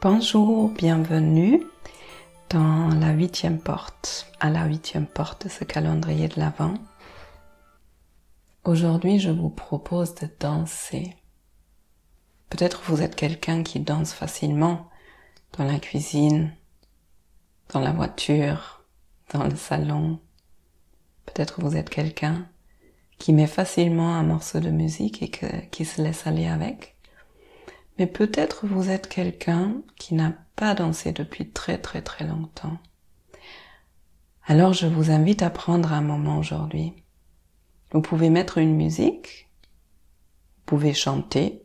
Bonjour, bienvenue dans la huitième porte, à la huitième porte de ce calendrier de l'Avent. Aujourd'hui, je vous propose de danser. Peut-être vous êtes quelqu'un qui danse facilement dans la cuisine, dans la voiture, dans le salon. Peut-être vous êtes quelqu'un qui met facilement un morceau de musique et qui se laisse aller avec. Mais peut-être vous êtes quelqu'un qui n'a pas dansé depuis très très très longtemps. Alors je vous invite à prendre un moment aujourd'hui. Vous pouvez mettre une musique, vous pouvez chanter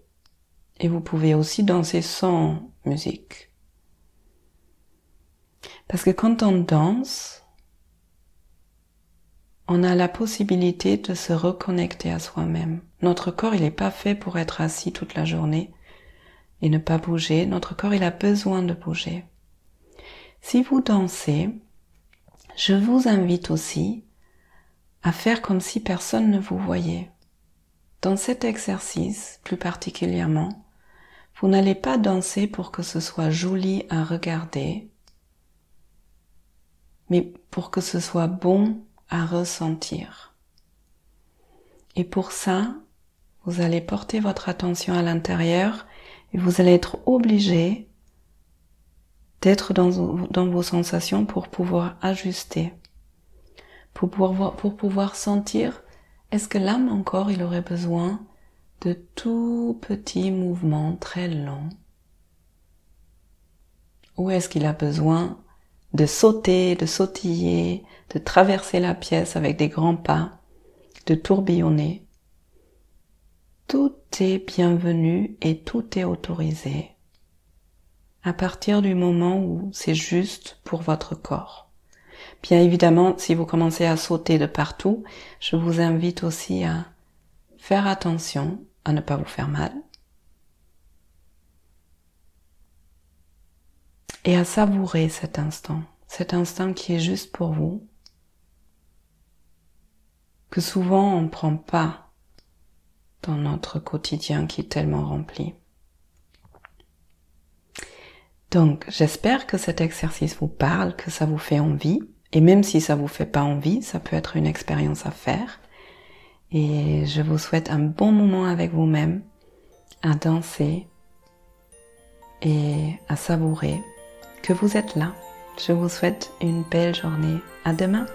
et vous pouvez aussi danser sans musique. Parce que quand on danse, on a la possibilité de se reconnecter à soi-même. Notre corps, il n'est pas fait pour être assis toute la journée et ne pas bouger. Notre corps, il a besoin de bouger. Si vous dansez, je vous invite aussi à faire comme si personne ne vous voyait. Dans cet exercice, plus particulièrement, vous n'allez pas danser pour que ce soit joli à regarder, mais pour que ce soit bon à ressentir. Et pour ça, vous allez porter votre attention à l'intérieur vous allez être obligé d'être dans, vos sensations pour pouvoir ajuster, pour pouvoir, sentir est-ce que l'âme encore il aurait besoin de tout petits mouvements très longs? Ou est-ce qu'il a besoin de sauter, de sautiller, de traverser la pièce avec des grands pas, de tourbillonner? Tout est bienvenu et tout est autorisé. À partir du moment où c'est juste pour votre corps. Bien évidemment, si vous commencez à sauter de partout, je vous invite aussi à faire attention à ne pas vous faire mal. Et à savourer cet instant, cet instant qui est juste pour vous, que souvent on ne prend pas dans notre quotidien qui est tellement rempli. Donc, j'espère que cet exercice vous parle, que ça vous fait envie. Et même si ça vous fait pas envie, ça peut être une expérience à faire. Et je vous souhaite un bon moment avec vous-même, à danser et à savourer que vous êtes là. Je vous souhaite une belle journée. À demain!